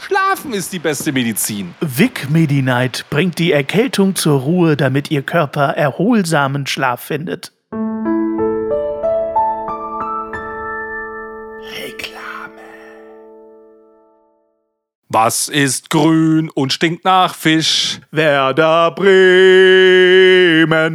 Schlafen ist die beste Medizin. Vic Medi-Night bringt die Erkältung zur Ruhe, damit Ihr Körper erholsamen Schlaf findet. Was ist grün und stinkt nach Fisch? Werder Bremen.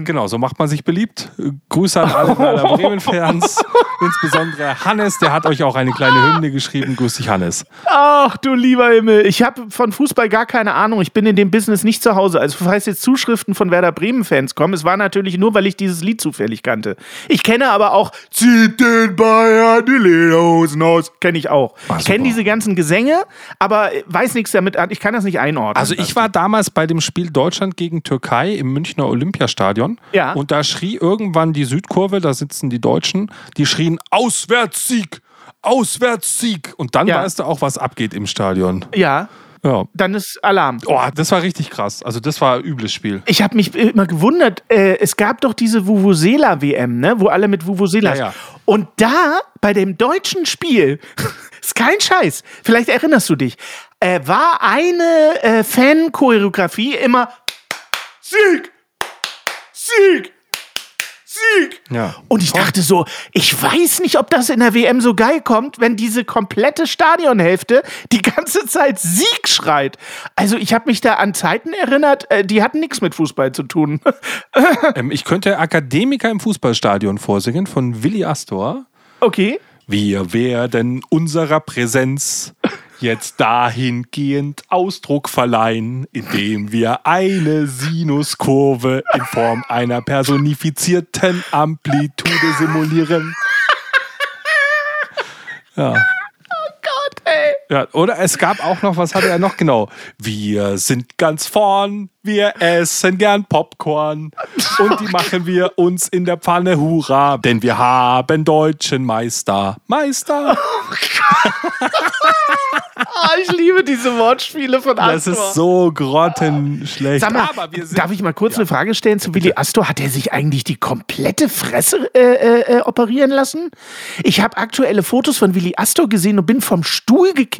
Genau, so macht man sich beliebt. Grüße an alle Werder Bremen-Fans. Insbesondere Hannes, der hat euch auch eine kleine Hymne geschrieben. Grüß dich, Hannes. Ach du lieber Himmel, ich habe von Fußball gar keine Ahnung. Ich bin in dem Business nicht zu Hause. Also falls jetzt Zuschriften von Werder Bremen-Fans kommen, es war natürlich nur, weil ich dieses Lied zufällig kannte. Ich kenne aber auch Zieht den Bayern die Lederhosen aus. Kenne ich auch. ich kenne diese ganzen Gesänge, aber weiß nichts damit an. Ich kann das nicht einordnen. Also ich war damals bei dem Spiel Deutschland gegen Türkei im Münchner Olympiastadion. Ja. Und da schrie irgendwann die Südkurve, da sitzen die Deutschen, die schrien Auswärtssieg, Auswärtssieg. Und dann ja. weißt du auch, was abgeht im Stadion. Ja. Ja. Dann ist Alarm. Oh, das war richtig krass. Also das war ein übles Spiel. Ich habe mich immer gewundert, äh, es gab doch diese Vuvuzela-WM, ne? wo alle mit Vuvuzelas. Ja, ja. Und da, bei dem deutschen Spiel, ist kein Scheiß, vielleicht erinnerst du dich, äh, war eine äh, Fan-Choreografie immer Sieg! Sieg! Sieg! Ja. Und ich dachte so, ich weiß nicht, ob das in der WM so geil kommt, wenn diese komplette Stadionhälfte die ganze Zeit Sieg schreit. Also ich habe mich da an Zeiten erinnert, äh, die hatten nichts mit Fußball zu tun. ähm, ich könnte Akademiker im Fußballstadion vorsingen von Willi Astor. Okay. Wir werden unserer Präsenz jetzt dahingehend Ausdruck verleihen, indem wir eine Sinuskurve in Form einer personifizierten Amplitude simulieren. Ja. Oh Gott, ey. Ja, oder es gab auch noch, was hatte er noch genau? Wir sind ganz vorn, wir essen gern Popcorn und die machen wir uns in der Pfanne hurra, denn wir haben deutschen Meister. Meister! oh, ich liebe diese Wortspiele von Astor. Das ist so grottenschlecht. Sag mal, darf ich mal kurz ja. eine Frage stellen zu Willi Astor? Hat er sich eigentlich die komplette Fresse äh, äh, äh operieren lassen? Ich habe aktuelle Fotos von Willi Astor gesehen und bin vom Stuhl gekippt.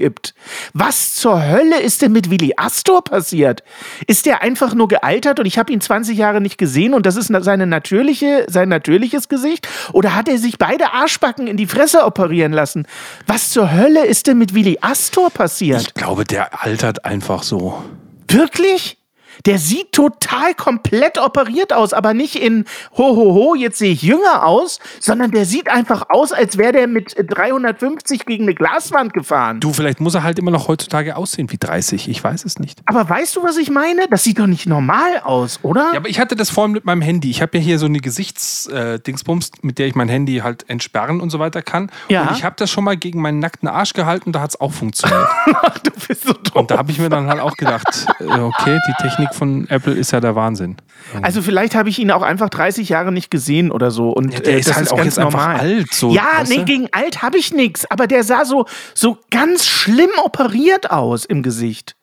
Was zur Hölle ist denn mit Willi Astor passiert? Ist der einfach nur gealtert und ich habe ihn 20 Jahre nicht gesehen und das ist seine natürliche, sein natürliches Gesicht? Oder hat er sich beide Arschbacken in die Fresse operieren lassen? Was zur Hölle ist denn mit Willi Astor passiert? Ich glaube, der altert einfach so. Wirklich? Der sieht total komplett operiert aus, aber nicht in ho ho ho, jetzt sehe ich jünger aus, sondern der sieht einfach aus, als wäre der mit 350 gegen eine Glaswand gefahren. Du, vielleicht muss er halt immer noch heutzutage aussehen wie 30, ich weiß es nicht. Aber weißt du, was ich meine? Das sieht doch nicht normal aus, oder? Ja, aber ich hatte das vorhin mit meinem Handy. Ich habe ja hier so eine Gesichtsdingsbums, äh, mit der ich mein Handy halt entsperren und so weiter kann. Ja. Und ich habe das schon mal gegen meinen nackten Arsch gehalten, da hat es auch funktioniert. Ach, du bist so doof. Und da habe ich mir dann halt auch gedacht, äh, okay, die Technik Technik von Apple ist ja der Wahnsinn. Also vielleicht habe ich ihn auch einfach 30 Jahre nicht gesehen oder so. Und ja, der äh, ist halt ist auch jetzt normal. einfach alt. So, ja, nee, gegen alt habe ich nichts. Aber der sah so, so ganz schlimm operiert aus im Gesicht.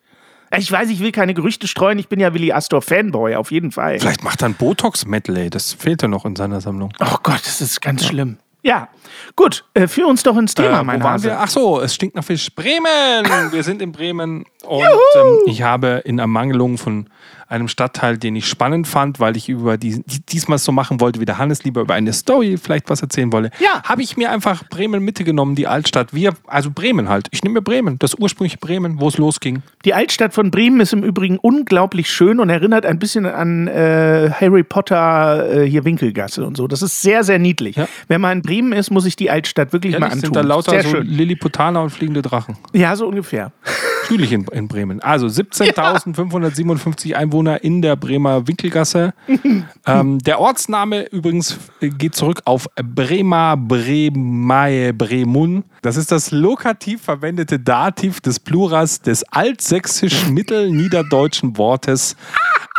Ich weiß, ich will keine Gerüchte streuen. Ich bin ja Willi Astor Fanboy, auf jeden Fall. Vielleicht macht er ein Botox-Medley. Das fehlt ja noch in seiner Sammlung. Oh Gott, das ist ganz ja. schlimm. Ja, gut, äh, führ uns doch ins Thema, äh, mein Hase. Wir? Ach so, es stinkt nach Fisch. Bremen! Wir sind in Bremen und ähm, ich habe in Ermangelung von einem Stadtteil, den ich spannend fand, weil ich über die, diesmal so machen wollte, wie der Hannes lieber über eine Story vielleicht was erzählen wollte, ja. habe ich mir einfach Bremen Mitte genommen, die Altstadt. Wir, also Bremen halt. Ich nehme mir Bremen, das ursprüngliche Bremen, wo es losging. Die Altstadt von Bremen ist im Übrigen unglaublich schön und erinnert ein bisschen an äh, Harry Potter äh, hier Winkelgasse und so. Das ist sehr, sehr niedlich. Ja. Wenn man in Bremen ist, muss ich die Altstadt wirklich Ehrlich, mal antun. Sind da lauter sehr so schön. Lilliputaner und fliegende Drachen. Ja, so ungefähr. Natürlich in, in Bremen. Also 17.557 ja. Einwohner in der Bremer Winkelgasse. ähm, der Ortsname übrigens geht zurück auf Brema, Bremae, Bremun. Das ist das lokativ verwendete Dativ des Plurals des altsächsischen mittelniederdeutschen Wortes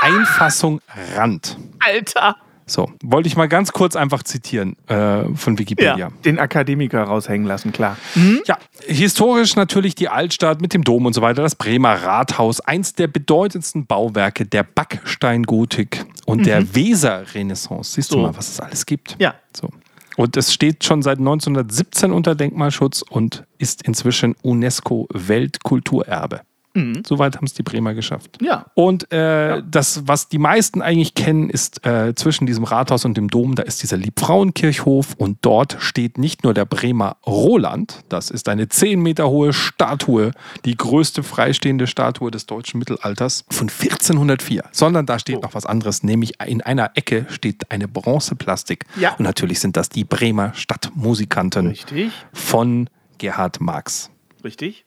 Einfassung Rand. Alter. So, wollte ich mal ganz kurz einfach zitieren äh, von Wikipedia. Ja, den Akademiker raushängen lassen, klar. Ja, historisch natürlich die Altstadt mit dem Dom und so weiter, das Bremer Rathaus, eins der bedeutendsten Bauwerke der Backsteingotik und der Weser-Renaissance. Siehst du So. mal, was es alles gibt? Ja. So. Und es steht schon seit 1917 unter Denkmalschutz und ist inzwischen UNESCO-Weltkulturerbe. Soweit haben es die Bremer geschafft. Ja. Und äh, das, was die meisten eigentlich kennen, ist äh, zwischen diesem Rathaus und dem Dom, da ist dieser Liebfrauenkirchhof und dort steht nicht nur der Bremer Roland, das ist eine 10 Meter hohe Statue, die größte freistehende Statue des deutschen Mittelalters von 1404, sondern da steht noch was anderes, nämlich in einer Ecke steht eine Bronzeplastik. Ja. Und natürlich sind das die Bremer Stadtmusikanten Richtig, von Gerhard Marx. richtig.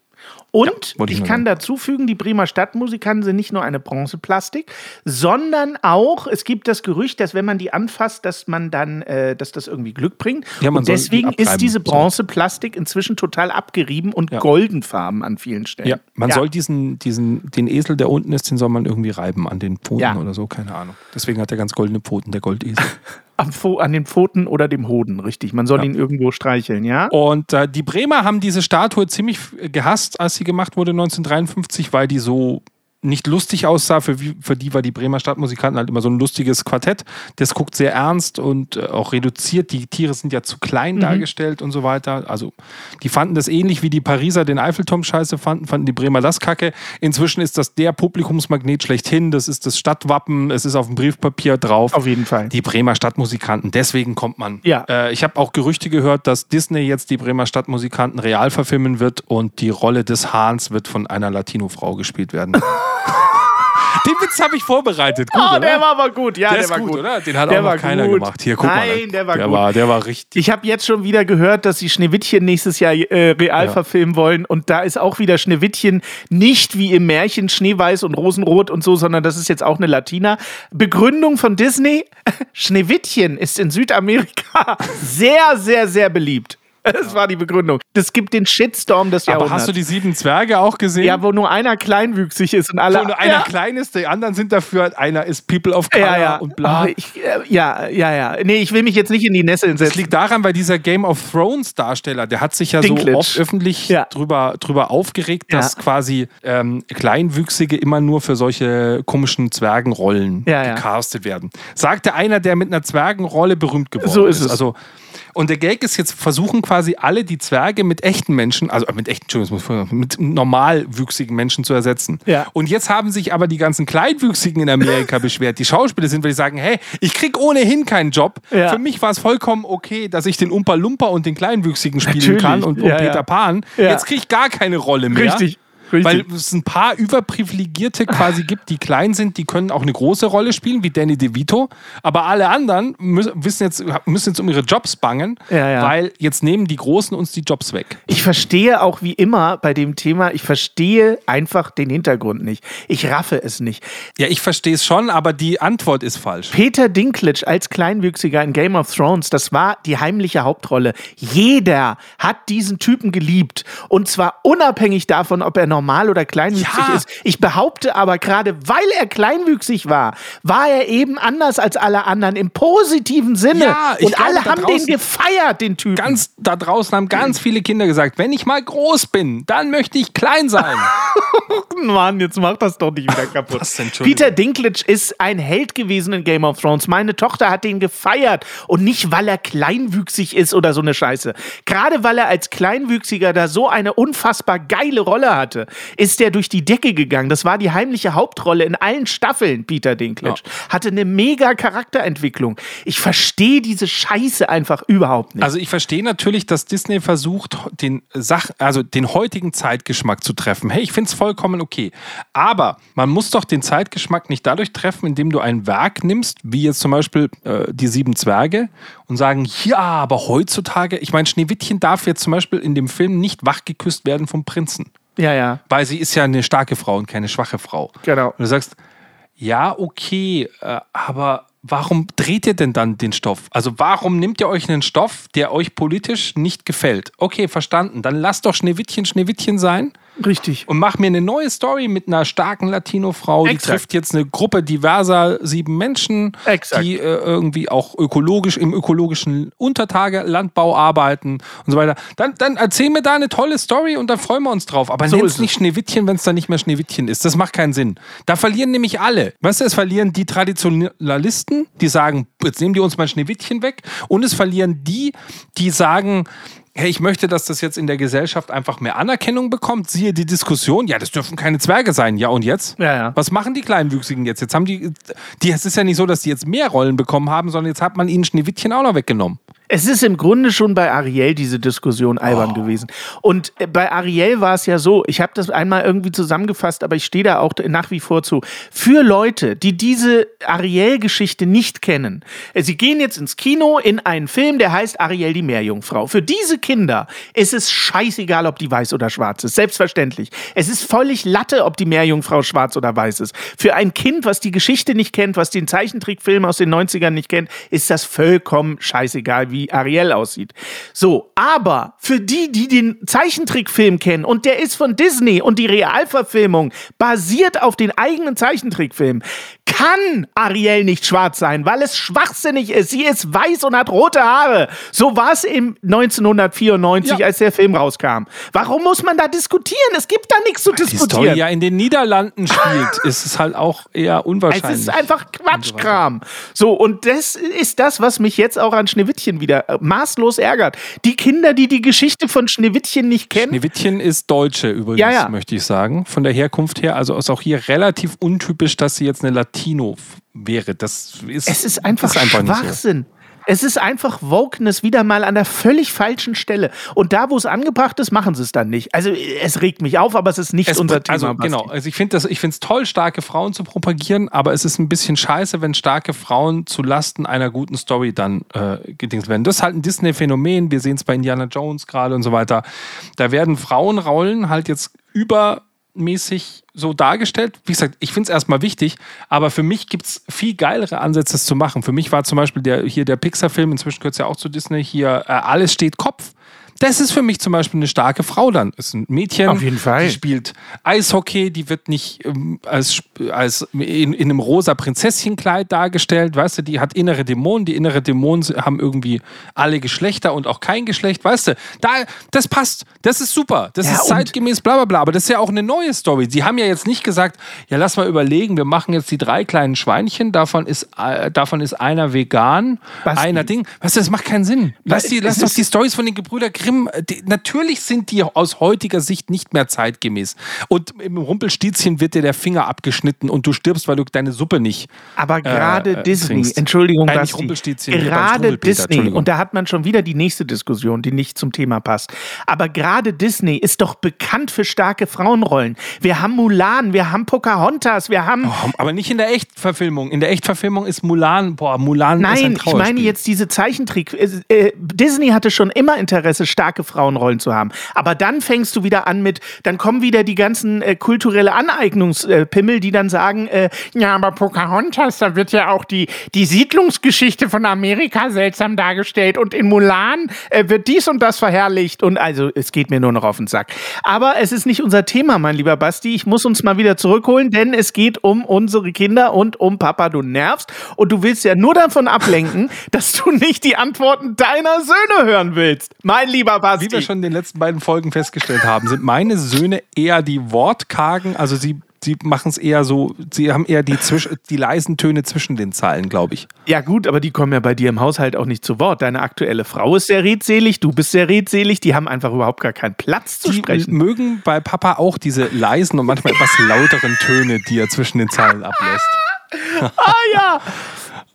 Und wollte ich ich kann sagen. dazu fügen, die Bremer Stadtmusikanten sind nicht nur eine Bronzeplastik, sondern auch, es gibt das Gerücht, dass wenn man die anfasst, dass man dann, äh, dass das irgendwie Glück bringt. Ja, und die deswegen ist diese. Bronzeplastik inzwischen total abgerieben und Ja. goldenfarben an vielen Stellen. Ja, man soll diesen, diesen, den Esel, der unten ist, den soll man irgendwie reiben an den Pfoten Ja. oder so, keine Ahnung. Deswegen hat er ganz goldene Pfoten, der Goldesel. An den Pfoten oder dem Hoden, richtig. Man soll Ja. ihn irgendwo streicheln, ja? Und äh, die Bremer haben diese Statue ziemlich gehasst, als sie gemacht wurde 1953, weil die so nicht lustig aussah. Für, wie- für die war die Bremer Stadtmusikanten halt immer so ein lustiges Quartett. Das guckt sehr ernst und äh, auch reduziert. Die Tiere sind ja zu klein dargestellt und so weiter. Also die fanden das ähnlich wie die Pariser den Eiffelturm scheiße fanden, fanden die Bremer das kacke. Inzwischen ist das der Publikumsmagnet schlechthin. Das ist das Stadtwappen. Es ist auf dem Briefpapier drauf. Auf jeden Fall. Die Bremer Stadtmusikanten, deswegen kommt man. Ja. Äh, ich habe auch Gerüchte gehört, dass Disney jetzt die Bremer Stadtmusikanten real verfilmen wird und die Rolle des Hahns wird von einer Latino-Frau gespielt werden. Den Witz habe ich vorbereitet. Gut, Oh, oder? der war aber gut, ja, Der der, ist war gut, gut, oder? Den hat Der auch noch keiner gut. gemacht. Hier, guck Nein, mal. der war der gut. War, der war richtig. Ich habe jetzt schon wieder gehört, dass sie Schneewittchen nächstes Jahr äh, real Ja. verfilmen wollen. Und da ist auch wieder Schneewittchen nicht wie im Märchen Schneeweiß und Rosenrot und so, sondern das ist jetzt auch eine Latina. Begründung von Disney: Schneewittchen ist in Südamerika sehr, sehr, sehr beliebt. Das war die Begründung. Das gibt den Shitstorm des Aber Jahrhunderts. hast du die sieben Zwerge auch gesehen? ja, wo nur einer kleinwüchsig ist und alle. Wo nur einer ja. klein ist, die anderen sind dafür, einer ist People of Color Ja, ja. und bla. Oh, ich, äh, ja, ja, ja. Nee, ich will mich jetzt nicht in die Nesseln Das setzen. liegt daran, weil dieser Game of Thrones Darsteller, der hat sich ja Dinklage. so oft öffentlich drüber, drüber aufgeregt, dass quasi ähm, Kleinwüchsige immer nur für solche komischen Zwergenrollen gecastet werden. Sagte einer, der mit einer Zwergenrolle berühmt geworden So ist es. Also, und der Gag ist jetzt, versuchen quasi alle die Zwerge mit echten Menschen, also äh, mit echten, Entschuldigung, mit normalwüchsigen Menschen zu ersetzen. Ja. Und jetzt haben sich aber die ganzen Kleinwüchsigen in Amerika beschwert, die Schauspieler sind, weil die sagen, hey, ich krieg ohnehin keinen Job. Ja. Für mich war es vollkommen okay, dass ich den Umpa Lumpa und den Kleinwüchsigen spielen Natürlich. kann und, und Ja, Peter. Pan. Jetzt krieg ich gar keine Rolle mehr. Richtig. Richtig. Weil es ein paar Überprivilegierte quasi gibt, die klein sind, die können auch eine große Rolle spielen, wie Danny DeVito. Aber alle anderen müssen, wissen jetzt, müssen jetzt um ihre Jobs bangen, Ja, ja. weil jetzt nehmen die Großen uns die Jobs weg. Ich verstehe auch wie immer bei dem Thema, ich verstehe einfach den Hintergrund nicht. Ich raffe es nicht. Ja, ich verstehe es schon, aber die Antwort ist falsch. Peter Dinklage als Kleinwüchsiger in Game of Thrones, das war die heimliche Hauptrolle. Jeder hat diesen Typen geliebt. Und zwar unabhängig davon, ob er normal oder kleinwüchsig Ja. ist. Ich behaupte aber gerade, weil er kleinwüchsig war, war er eben anders als alle anderen im positiven Sinne. Ja, ich Und glaube, alle haben den draußen- gefeiert, den Typen. Ganz da draußen haben ganz viele Kinder gesagt, wenn ich mal groß bin, dann möchte ich klein sein. Mann, jetzt mach das doch nicht wieder kaputt. Was? Peter Dinklage ist ein Held gewesen in Game of Thrones. Meine Tochter hat den gefeiert. Und nicht, weil er kleinwüchsig ist oder so eine Scheiße. Gerade weil er als Kleinwüchsiger da so eine unfassbar geile Rolle hatte, ist der durch die Decke gegangen. Das war die heimliche Hauptrolle in allen Staffeln, Peter Dinklage. Hatte eine mega Charakterentwicklung. Ich verstehe diese Scheiße einfach überhaupt nicht. Also ich verstehe natürlich, dass Disney versucht, den Sach also den heutigen Zeitgeschmack zu treffen. Hey, ich finde es vollkommen okay. Aber man muss doch den Zeitgeschmack nicht dadurch treffen, indem du ein Werk nimmst, wie jetzt zum Beispiel äh, die Sieben Zwerge, und sagen, ja, aber heutzutage, ich meine, Schneewittchen darf jetzt zum Beispiel in dem Film nicht wachgeküsst werden vom Prinzen. Ja, ja. Weil sie ist ja eine starke Frau und keine schwache Frau. Genau. Und du sagst, ja, okay, äh, aber warum dreht ihr denn dann den Stoff? Also warum nehmt ihr euch einen Stoff, der euch politisch nicht gefällt? Okay, verstanden. Dann lasst doch Schneewittchen Schneewittchen sein. Richtig. Und mach mir eine neue Story mit einer starken Latino-Frau. Die trifft jetzt eine Gruppe diverser sieben Menschen, Exakt. die äh, irgendwie auch ökologisch im ökologischen Untertagelandbau arbeiten und so weiter. Dann, dann erzähl mir da eine tolle Story und dann freuen wir uns drauf. Aber So es nicht Schneewittchen, wenn es dann nicht mehr Schneewittchen ist. Das macht keinen Sinn. Da verlieren nämlich alle. Weißt du, es verlieren die Traditionalisten, die sagen, jetzt nehmen die uns mal Schneewittchen weg. Und es verlieren die, die sagen, hey, ich möchte, dass das jetzt in der Gesellschaft einfach mehr Anerkennung bekommt. Siehe die Diskussion, ja, das dürfen keine Zwerge sein. Ja, und jetzt? Ja, ja. Was machen die Kleinwüchsigen jetzt? Jetzt haben die, die, es ist ja nicht so, dass die jetzt mehr Rollen bekommen haben, sondern jetzt hat man ihnen Schneewittchen auch noch weggenommen. Es ist im Grunde schon bei Ariel diese Diskussion albern Oh. gewesen. Und äh, bei Ariel war es ja so, ich habe das einmal irgendwie zusammengefasst, aber ich stehe da auch nach wie vor zu. Für Leute, die diese Ariel-Geschichte nicht kennen, äh, sie gehen jetzt ins Kino in einen Film, der heißt Ariel die Meerjungfrau. Für diese Kinder ist es scheißegal, ob die weiß oder schwarz ist. Selbstverständlich. Es ist völlig Latte, ob die Meerjungfrau schwarz oder weiß ist. Für ein Kind, was die Geschichte nicht kennt, was den Zeichentrickfilm aus den 90ern nicht kennt, ist das vollkommen scheißegal, wie Ariel aussieht. So, aber für die, die den Zeichentrickfilm kennen und der ist von Disney und die Realverfilmung basiert auf den eigenen Zeichentrickfilm, kann Ariel nicht schwarz sein, weil es schwachsinnig ist. Sie ist weiß und hat rote Haare. So war es im 1994, Ja. als der Film rauskam. Warum muss man da diskutieren? Es gibt da nichts zu Die Story diskutieren. ja in den Niederlanden spielt, ist es halt auch eher Es unwahrscheinlich. ist einfach Quatschkram. So, und das ist das, was mich jetzt auch an Schneewittchen wieder äh, maßlos ärgert. Die Kinder, die die Geschichte von Schneewittchen nicht kennen, Schneewittchen ist Deutsche übrigens, Ja, ja. möchte ich sagen. Von der Herkunft her. Also ist auch hier relativ untypisch, dass sie jetzt eine Latino wäre. Das ist, es ist einfach, nicht so. Schwachsinn. Es ist einfach Wokeness wieder mal an der völlig falschen Stelle. Und da, wo es angebracht ist, machen sie es dann nicht. Also, es regt mich auf, aber es ist nicht Es, unser Thema. also genau, also ich finde es toll, starke Frauen zu propagieren, aber es ist ein bisschen scheiße, wenn starke Frauen zu Lasten einer guten Story dann äh, gedings werden. Das ist halt ein Disney-Phänomen. Wir sehen es bei Indiana Jones gerade und so weiter. Da werden Frauenrollen halt jetzt übermäßig so dargestellt. Wie gesagt, ich finde es erstmal wichtig, aber für mich gibt es viel geilere Ansätze, es zu machen. Für mich war zum Beispiel der, hier der Pixar-Film, inzwischen gehört es ja auch zu Disney, hier äh, Alles steht Kopf. Das ist für mich zum Beispiel eine starke Frau dann. Ist ein Mädchen. Auf jeden Fall. Die spielt Eishockey, die wird nicht ähm, als, als in, in einem rosa Prinzesschenkleid dargestellt, weißt du, die hat innere Dämonen, die innere Dämonen haben irgendwie alle Geschlechter und auch kein Geschlecht, weißt du, da, das passt, das ist super, das Ja, ist zeitgemäß, bla bla bla, aber das ist ja auch eine neue Story. Sie haben ja jetzt nicht gesagt, ja, lass mal überlegen, wir machen jetzt die drei kleinen Schweinchen, davon ist, äh, davon ist einer vegan, Basti. einer Ding, weißt du, das macht keinen Sinn. Lass, die, lass doch ist- die Stories von den Gebrüder Grimm, äh, die, natürlich sind die aus heutiger Sicht nicht mehr zeitgemäß. Und im Rumpelstilzchen wird dir der Finger abgeschnitten und du stirbst, weil du deine Suppe nicht. Aber gerade äh, Disney, trinkst. Entschuldigung, Nein, nicht Rumpelstilzchen, gerade Disney, und da hat man schon wieder die nächste Diskussion, die nicht zum Thema passt. Aber gerade Disney ist doch bekannt für starke Frauenrollen. Wir haben Mulan, wir haben Pocahontas, wir haben Oh, aber nicht in der Echtverfilmung. In der Echtverfilmung ist Mulan, boah, Mulan ist ein Nein, ich meine jetzt diese Zeichentrick. Äh, äh, Disney hatte schon immer Interesse, starke Frauenrollen zu haben. Aber dann fängst du wieder an mit, dann kommen wieder die ganzen äh, kulturelle Aneignungspimmel, die dann sagen, äh, ja, aber Pocahontas, da wird ja auch die, die Siedlungsgeschichte von Amerika seltsam dargestellt und in Mulan äh, wird dies und das verherrlicht und also es geht mir nur noch auf den Sack. Aber es ist nicht unser Thema, mein lieber Basti. Ich muss uns mal wieder zurückholen, denn es geht um unsere Kinder und um Papa, du nervst und du willst ja nur davon ablenken, dass du nicht die Antworten deiner Söhne hören willst. Mein lieber Basti. Wie wir schon in den letzten beiden Folgen festgestellt haben, sind meine Söhne eher die Wortkargen, also sie, sie machen es eher so, sie haben eher die, Zwisch die leisen Töne zwischen den Zeilen, glaube ich. Ja gut, aber die kommen ja bei dir im Haushalt auch nicht zu Wort. Deine aktuelle Frau ist sehr redselig, du bist sehr redselig, die haben einfach überhaupt gar keinen Platz zu Die sprechen. mögen bei Papa auch diese leisen und manchmal etwas lauteren Töne, die er zwischen den Zeilen ablässt. Ah ja!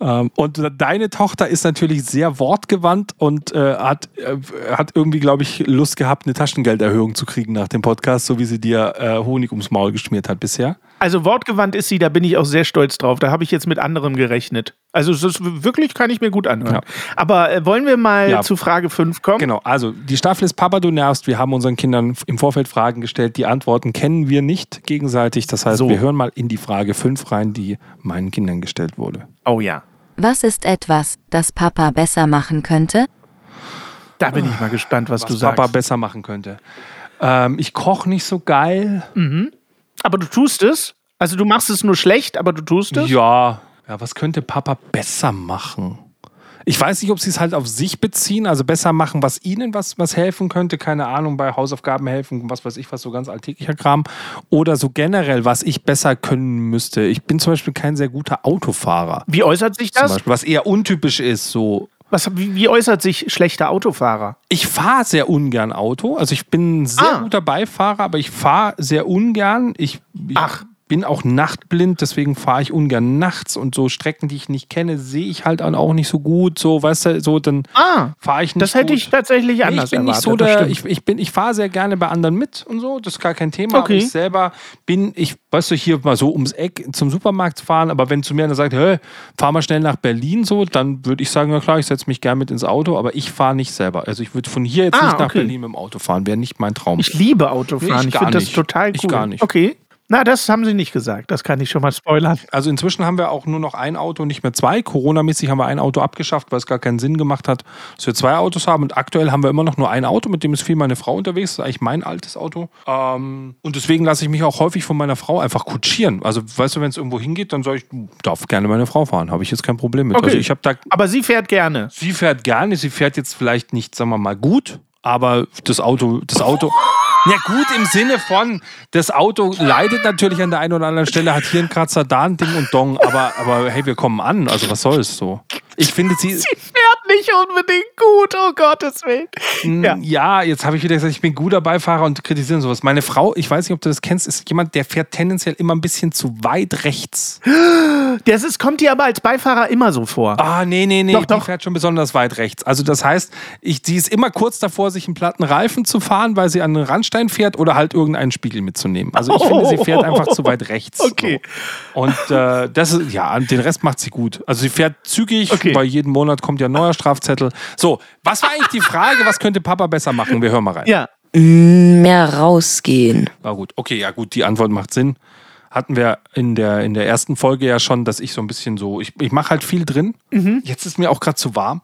Ähm, und deine Tochter ist natürlich sehr wortgewandt und äh, hat, äh, hat irgendwie, glaube ich, Lust gehabt, eine Taschengelderhöhung zu kriegen nach dem Podcast, so wie sie dir äh, Honig ums Maul geschmiert hat bisher. Also wortgewandt ist sie, da bin ich auch sehr stolz drauf. Da habe ich jetzt mit anderem gerechnet. Also es ist wirklich kann ich mir gut anhören. Ja. Aber äh, wollen wir mal Ja. zu Frage 5 kommen? Genau, also die Staffel ist Papa, du nervst. Wir haben unseren Kindern im Vorfeld Fragen gestellt. Die Antworten kennen wir nicht gegenseitig. Das heißt, So. wir hören mal in die Frage 5 rein, die meinen Kindern gestellt wurde. Oh ja. Was ist etwas, das Papa besser machen könnte? Da bin ich mal gespannt, was, Was du sagst. Papa besser machen könnte. Ähm, ich koche nicht so geil. Aber du tust es. Also du machst es nur schlecht, aber du tust es. Ja. Ja, was könnte Papa besser machen? Ich weiß nicht, ob sie es halt auf sich beziehen, also besser machen, was ihnen was, was helfen könnte, keine Ahnung, bei Hausaufgaben helfen, was weiß ich, was so ganz alltäglicher Kram. Oder so generell, was ich besser können müsste. Ich bin zum Beispiel kein sehr guter Autofahrer. Wie äußert sich das? Beispiel, was eher untypisch ist, so Was, wie, wie äußert sich schlechter Autofahrer? Ich fahre sehr ungern Auto. Also ich bin ein sehr Ah. guter Beifahrer, aber ich fahre sehr ungern. Ich, ich Ach. Bin auch nachtblind, deswegen fahre ich ungern nachts und so Strecken, die ich nicht kenne, sehe ich halt auch nicht so gut. So, weißt du, so dann Ah, fahre ich nicht das hätte gut. ich tatsächlich Nee, anders ich bin nicht erwartet. so das der, ich, ich bin, ich fahre sehr gerne bei anderen mit und so, das ist gar kein Thema. Okay. Ich selber bin, ich, weißt du, hier mal so ums Eck zum Supermarkt fahren, aber wenn zu mir einer sagt, hey, fahr mal schnell nach Berlin so, dann würde ich sagen, na klar, ich setze mich gerne mit ins Auto, aber ich fahre nicht selber. Also ich würde von hier jetzt Ah, nicht nach okay. Berlin mit dem Auto fahren, wäre nicht mein Traum. Ich liebe Nee, Autofahren. ich ich gar finde das nicht. total cool. Ich gar nicht. Okay. Na, das haben sie nicht gesagt. Das kann ich schon mal spoilern. Also inzwischen haben wir auch nur noch ein Auto, nicht mehr zwei. Corona-mäßig haben wir ein Auto abgeschafft, weil es gar keinen Sinn gemacht hat, dass wir zwei Autos haben. Und aktuell haben wir immer noch nur ein Auto, mit dem ist viel meine Frau unterwegs. Das ist eigentlich mein altes Auto. Ähm, und deswegen lasse ich mich auch häufig von meiner Frau einfach kutschieren. Also weißt du, wenn es irgendwo hingeht, dann sage ich, darf gerne meine Frau fahren. Habe ich jetzt kein Problem mit. Okay. Also ich da Aber sie fährt gerne. Sie fährt gerne, sie fährt jetzt vielleicht nicht, sagen wir mal, gut, aber das Auto, das Auto. Ja, gut im Sinne von, das Auto leidet natürlich an der einen oder anderen Stelle, hat hier einen Kratzer, da ein Ding und Dong, aber, aber hey, wir kommen an. Also was soll's so? Ich finde sie. Sie fährt nicht unbedingt gut, oh Gottes Willen. Ja, Ja. jetzt habe ich wieder gesagt, ich bin guter Beifahrer und kritisieren sowas. Meine Frau, ich weiß nicht, ob du das kennst, ist jemand, der fährt tendenziell immer ein bisschen zu weit rechts. Das ist, kommt dir aber als Beifahrer immer so vor. Ah, nee, nee, nee, Doch, die doch. fährt schon besonders weit rechts. Also das heißt, ich, die ist immer kurz davor, sich einen platten Reifen zu fahren, weil sie an den Randstein fährt oder halt irgendeinen Spiegel mitzunehmen. Also ich finde, sie fährt einfach zu weit rechts. Okay. So. Und äh, das ist, ja, den Rest macht sie gut. Also sie fährt zügig, Okay. weil jeden Monat kommt ja ein neuer Strafzettel. So, was war eigentlich die Frage, was könnte Papa besser machen? Wir hören mal rein. Ja. Mehr rausgehen. War gut. Okay, ja gut, die Antwort macht Sinn. Hatten wir in der, in der ersten Folge ja schon, dass ich so ein bisschen so, ich, ich mache halt viel drin. Mhm. Jetzt ist mir auch gerade zu warm.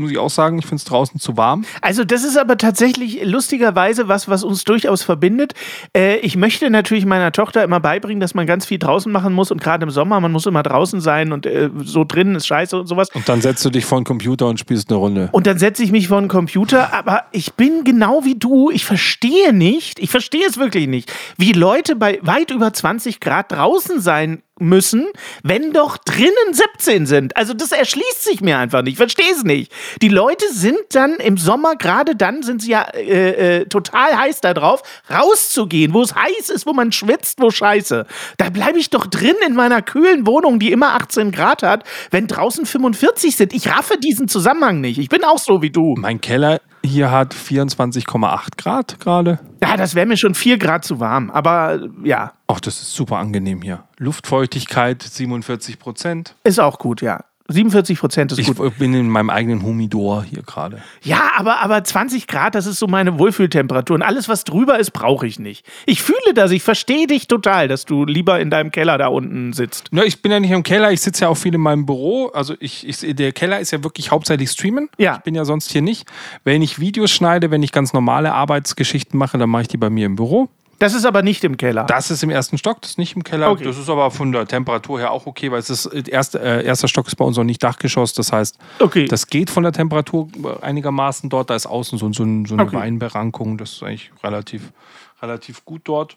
Muss ich auch sagen, ich finde es draußen zu warm. Also das ist aber tatsächlich lustigerweise was, was uns durchaus verbindet. Äh, ich möchte natürlich meiner Tochter immer beibringen, dass man ganz viel draußen machen muss und gerade im Sommer, man muss immer draußen sein und äh, so drinnen ist scheiße und sowas. Und dann setzt du dich vor den Computer und spielst eine Runde. Und dann setze ich mich vor den Computer, aber ich bin genau wie du. Ich verstehe nicht, ich verstehe es wirklich nicht, wie Leute bei weit über 20 Grad draußen sein müssen, wenn doch drinnen 17 sind. Also das erschließt sich mir einfach nicht. Ich verstehe es nicht. Die Leute sind dann im Sommer, gerade dann sind sie ja äh, äh, total heiß darauf, rauszugehen, wo es heiß ist, wo man schwitzt, wo scheiße. Da bleibe ich doch drin in meiner kühlen Wohnung, die immer 18 Grad hat, wenn draußen 45 sind. Ich raffe diesen Zusammenhang nicht. Ich bin auch so wie du. Mein Keller hier hat 24,8 Grad gerade. Ja, das wäre mir schon 4 Grad zu warm. Aber äh, ja, Ach, das ist super angenehm hier. Luftfeuchtigkeit 47 Prozent. ist auch gut, ja. 47 Prozent ist Ich gut. bin in meinem eigenen Humidor hier gerade. Ja, aber, aber 20 Grad, das ist so meine Wohlfühltemperatur. Und alles, was drüber ist, brauche ich nicht. Ich fühle das, ich verstehe dich total, dass du lieber in deinem Keller da unten sitzt. Na, ich bin ja nicht im Keller, ich sitze ja auch viel in meinem Büro. Also ich, ich, der Keller ist ja wirklich hauptsächlich streamen. Ja. Ich bin ja sonst hier nicht. Wenn ich Videos schneide, wenn ich ganz normale Arbeitsgeschichten mache, dann mache ich die bei mir im Büro. Das ist aber nicht im Keller. Das ist im ersten Stock, das ist nicht im Keller. Okay. Das ist aber von der Temperatur her auch okay, weil es ist erste, äh, erster Stock ist bei uns noch nicht Dachgeschoss. Das heißt, Okay. das geht von der Temperatur einigermaßen dort. Da ist außen so, so, so eine Okay. Weinberankung. Das ist eigentlich relativ, relativ gut dort.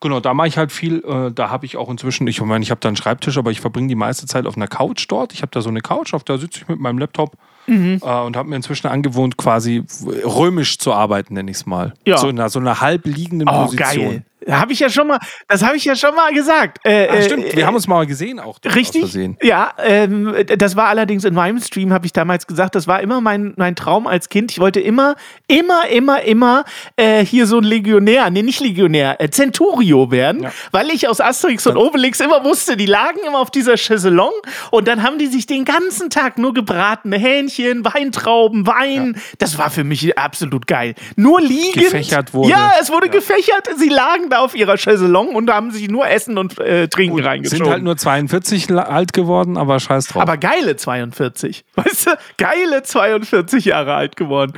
Genau, da mache ich halt viel. Äh, da habe ich auch inzwischen, ich meine, ich habe da einen Schreibtisch, aber ich verbringe die meiste Zeit auf einer Couch dort. Ich habe da so eine Couch, auf der sitze ich mit meinem Laptop Mhm. äh, und habe mir inzwischen angewohnt, quasi römisch zu arbeiten, nenne ich es mal. Ja. So in einer, so einer halb liegenden oh, Position. geil. Habe ich ja schon mal, das habe ich ja schon mal gesagt. Äh, Ah, äh, stimmt, wir haben uns mal gesehen auch. Richtig? Ja, ähm, das war allerdings in meinem Stream, habe ich damals gesagt, das war immer mein, mein Traum als Kind. Ich wollte immer, immer, immer, immer äh, hier so ein Legionär, nee, nicht Legionär, äh, Centurio werden, Ja. weil ich aus Asterix und Obelix immer wusste, die lagen immer auf dieser Chaiselong und dann haben die sich den ganzen Tag nur gebratene Hähnchen, Weintrauben, Wein. Das war für mich absolut geil. Nur liegend. Gefächert wurde. Ja, es wurde gefächert. Sie lagen da auf ihrer Chaiselong und haben sich nur Essen und äh, Trinken reingeschoben. Sind halt nur 42 la- alt geworden, aber scheiß drauf. aber geile 42. Weißt du, geile 42 Jahre alt geworden.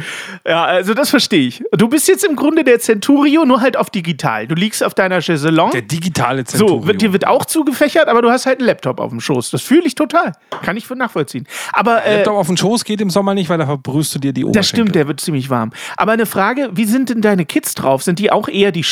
Ja, also das verstehe ich. Du bist jetzt im Grunde der Centurio, nur halt auf digital. Du liegst auf deiner Chaiselong. der digitale Centurio. So, wird, dir wird auch zugefächert, aber du hast halt einen Laptop auf dem Schoß. Das fühle ich total. Kann ich nachvollziehen. Aber äh, Laptop auf den Schoß geht im Sommer nicht, weil da verbrühst du dir die Oberschenkel. das stimmt, der wird ziemlich warm. Aber eine Frage, wie sind denn deine Kids drauf? Sind die auch eher die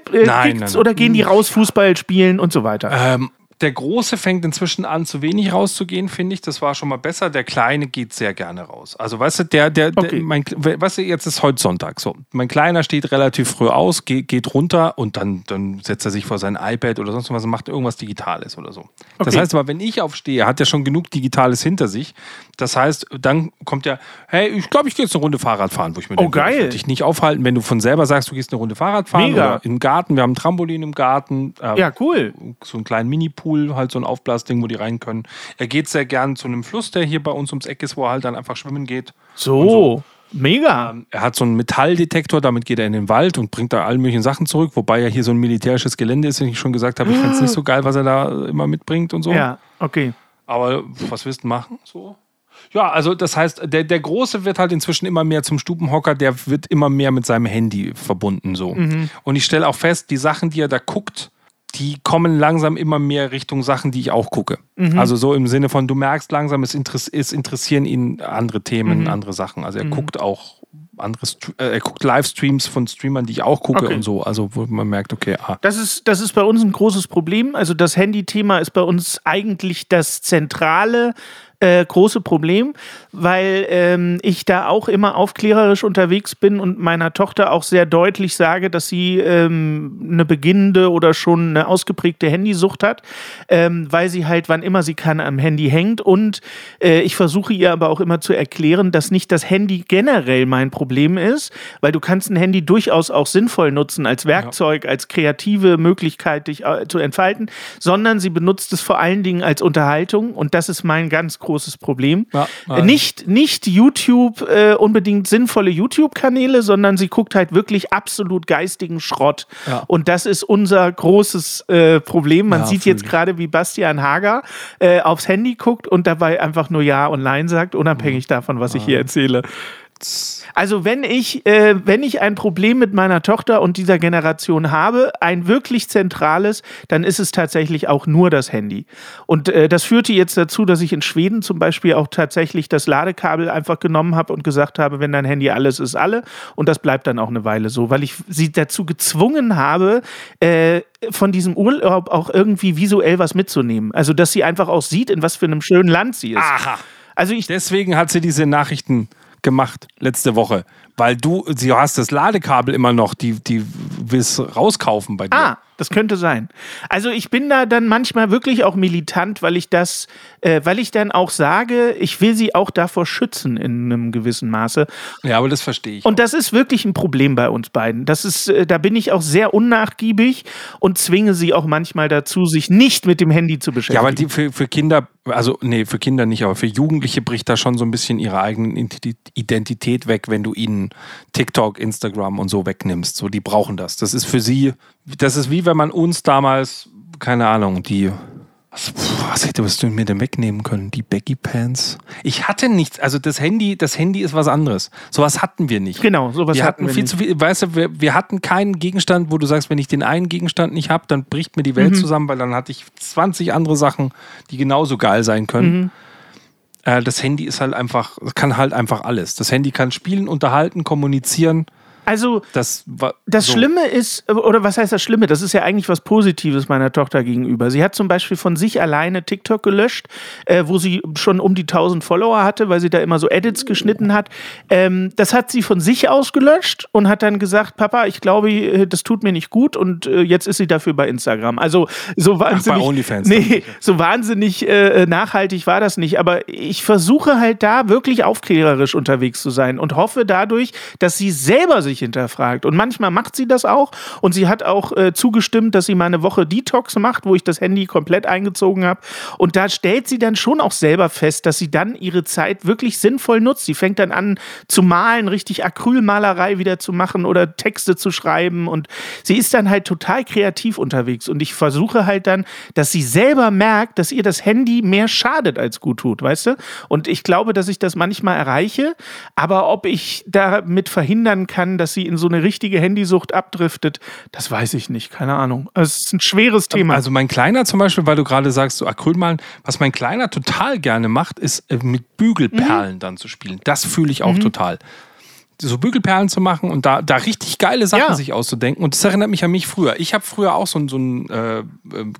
Stubenhocker-Tipp äh, Nein, nein, nein. oder gehen die raus Fußball spielen und so weiter? Ähm, der Große fängt inzwischen an, zu wenig rauszugehen, finde ich. Das war schon mal besser. Der Kleine geht sehr gerne raus. Also, weißt du, der, der, der Okay. mein, weißt du, jetzt ist heute Sonntag. So, mein Kleiner steht relativ früh aus, geht, geht runter und dann, dann setzt er sich vor sein iPad oder sonst was und macht irgendwas Digitales oder so. Das Okay. heißt aber, wenn ich aufstehe, hat er schon genug Digitales hinter sich. Das heißt, dann kommt er, hey, ich glaube, ich gehe jetzt eine Runde Fahrrad fahren, wo ich mir Oh, denke, ich geil. dich nicht aufhalten, wenn du von selber sagst, du gehst eine Runde Fahrrad fahren Mega. oder im Garten. Wir haben ein Trampolin im Garten. äh, ja, cool. so einen kleinen Mini-Pool, halt so ein Aufblasding, wo die rein können. Er geht sehr gern zu einem Fluss, der hier bei uns ums Eck ist, wo er halt dann einfach schwimmen geht. So, mega. Ähm, Er hat so einen Metalldetektor, damit geht er in den Wald und bringt da all möglichen Sachen zurück, wobei ja hier so ein militärisches Gelände ist, wie ich schon gesagt habe. Ich finde es nicht so geil, was er da immer mitbringt und so. Ja, okay. Aber was willst du machen? So? Ja, also das heißt, der, der Große wird halt inzwischen immer mehr zum Stubenhocker, der wird immer mehr mit seinem Handy verbunden. so. Und ich stelle auch fest, die Sachen, die er da guckt, die kommen langsam immer mehr Richtung Sachen, die ich auch gucke. Also so im Sinne von, du merkst langsam, es, interess es interessieren ihn andere Themen, andere Sachen. Also er guckt auch andere, äh, er guckt Livestreams von Streamern, die ich auch gucke Okay. und so. Also wo man merkt, okay, ah, Das ist, das ist bei uns ein großes Problem. Also das Handy-Thema ist bei uns eigentlich das zentrale äh, große Problem, weil ähm, ich da auch immer aufklärerisch unterwegs bin und meiner Tochter auch sehr deutlich sage, dass sie ähm, eine beginnende oder schon eine ausgeprägte Handysucht hat, ähm, weil sie halt, wann immer sie kann, am Handy hängt. Und äh, ich versuche ihr aber auch immer zu erklären, dass nicht das Handy generell mein Problem ist, weil du kannst ein Handy durchaus auch sinnvoll nutzen als Werkzeug, als kreative Möglichkeit, dich äh, zu entfalten, sondern sie benutzt es vor allen Dingen als Unterhaltung und das ist mein ganz großes Problem. Ja. Äh, Nicht, nicht YouTube, äh, unbedingt sinnvolle YouTube-Kanäle, sondern sie guckt halt wirklich absolut geistigen Schrott. Ja. Und das ist unser großes äh, Problem. Man Ja, sieht jetzt gerade, wie Bastian Hager äh, aufs Handy guckt und dabei einfach nur Ja und Nein sagt, unabhängig davon, was ich hier erzähle. Also wenn ich, äh, wenn ich ein Problem mit meiner Tochter und dieser Generation habe, ein wirklich zentrales, dann ist es tatsächlich auch nur das Handy. Und äh, das führte jetzt dazu, dass ich in Schweden zum Beispiel auch tatsächlich das Ladekabel einfach genommen habe und gesagt habe, wenn dein Handy alles ist, alle. Und das bleibt dann auch eine Weile so, weil ich sie dazu gezwungen habe, äh, von diesem Urlaub auch irgendwie visuell was mitzunehmen. Also dass sie einfach auch sieht, in was für einem schönen Land sie ist. aha. Also ich Deswegen hat sie diese Nachrichten gemacht letzte Woche, weil du, sie hast das Ladekabel immer noch, die, die willst rauskaufen bei dir. Ah, das könnte sein. Also ich bin da dann manchmal wirklich auch militant, weil ich das, äh, weil ich dann auch sage, ich will sie auch davor schützen in einem gewissen Maße. Ja, aber das verstehe ich. Und das ist wirklich ein Problem bei uns beiden. Das ist, äh, da bin ich auch sehr unnachgiebig und zwinge sie auch manchmal dazu, sich nicht mit dem Handy zu beschäftigen. ja, aber die für, für Kinder, also nee, für Kinder nicht, aber für Jugendliche bricht da schon so ein bisschen ihre eigene Identi- Identität weg, wenn du ihnen TikTok, Instagram und so wegnimmst. So, die brauchen das. Das ist für sie, das ist wie wenn man uns damals, keine Ahnung, die was, was hättest du mir denn wegnehmen können? Die Baggy Pants? Ich hatte nichts. Also das Handy, das Handy ist was anderes. Sowas hatten wir nicht. Genau, sowas wir hatten hatten wir viel nicht. zu viel, weißt du, wir, wir hatten keinen Gegenstand, wo du sagst, wenn ich den einen Gegenstand nicht habe, dann bricht mir die Mhm. Welt zusammen, weil dann hatte ich 20 andere Sachen, die genauso geil sein können. Mhm. Äh, das Handy ist halt einfach, kann halt einfach alles. Das Handy kann spielen, unterhalten, kommunizieren. Also Das, Das so. Schlimme ist, oder was heißt das Schlimme? Das ist ja eigentlich was Positives meiner Tochter gegenüber. Sie hat zum Beispiel von sich alleine TikTok gelöscht, äh, wo sie schon um die 1000 Follower hatte, weil sie da immer so Edits geschnitten hat. Ähm, das hat sie von sich aus gelöscht und hat dann gesagt, Papa, ich glaube, äh, das tut mir nicht gut und äh, jetzt ist sie dafür bei Instagram. Also so wahnsinnig. OnlyFans Nee, so wahnsinnig äh, nachhaltig war das nicht. Aber ich versuche halt da wirklich aufklärerisch unterwegs zu sein und hoffe dadurch, dass sie selber sich hinterfragt. Und manchmal macht sie das auch. Und sie hat auch äh, zugestimmt, dass sie mal eine Woche Detox macht, wo ich das Handy komplett eingezogen habe. Und da stellt sie dann schon auch selber fest, dass sie dann ihre Zeit wirklich sinnvoll nutzt. Sie fängt dann an zu malen, richtig Acrylmalerei wieder zu machen oder Texte zu schreiben. Und sie ist dann halt total kreativ unterwegs. Und ich versuche halt dann, dass sie selber merkt, dass ihr das Handy mehr schadet als gut tut, weißt du? Und ich glaube, dass ich das manchmal erreiche. Aber ob ich damit verhindern kann, dass sie in so eine richtige Handysucht abdriftet, das weiß ich nicht. Keine Ahnung. Es ist ein schweres Thema. Also mein Kleiner zum Beispiel, weil du gerade sagst, so Acrylmalen, was mein Kleiner total gerne macht, ist äh, mit Bügelperlen dann zu spielen. Das fühle ich auch total. So Bügelperlen zu machen und da, da richtig geile Sachen Ja. sich auszudenken. Und das erinnert mich an mich früher. Ich habe früher auch so, einen- so einen äh, äh,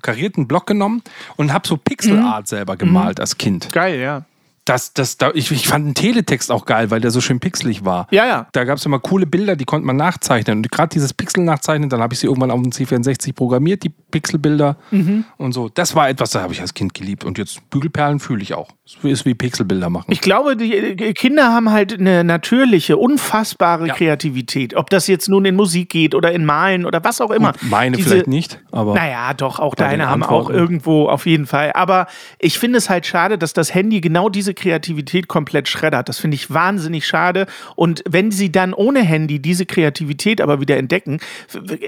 karierten Block genommen und habe so Pixelart selber gemalt als Kind. Geil, ja. Das, das, da, ich, ich fand den Teletext auch geil, weil der so schön pixelig war. Ja, ja. Da gab es immer coole Bilder, die konnte man nachzeichnen. Und gerade dieses Pixel nachzeichnen, dann habe ich sie irgendwann auf dem C64 programmiert, die Pixelbilder Mhm. und so. Das war etwas, da habe ich als Kind geliebt. Und jetzt Bügelperlen fühle ich auch. Es ist wie Pixelbilder machen. Ich glaube, die äh, Kinder haben halt eine natürliche, unfassbare Ja. Kreativität. Ob das jetzt nun in Musik geht oder in Malen oder was auch immer. Meine Diese- vielleicht nicht, aber Naja, doch, auch deine haben auch irgendwo auf jeden Fall. Aber ich finde es halt schade, dass das Handy genau diese Kreativität komplett schreddert. Das finde ich wahnsinnig schade. Und wenn sie dann ohne Handy diese Kreativität aber wieder entdecken,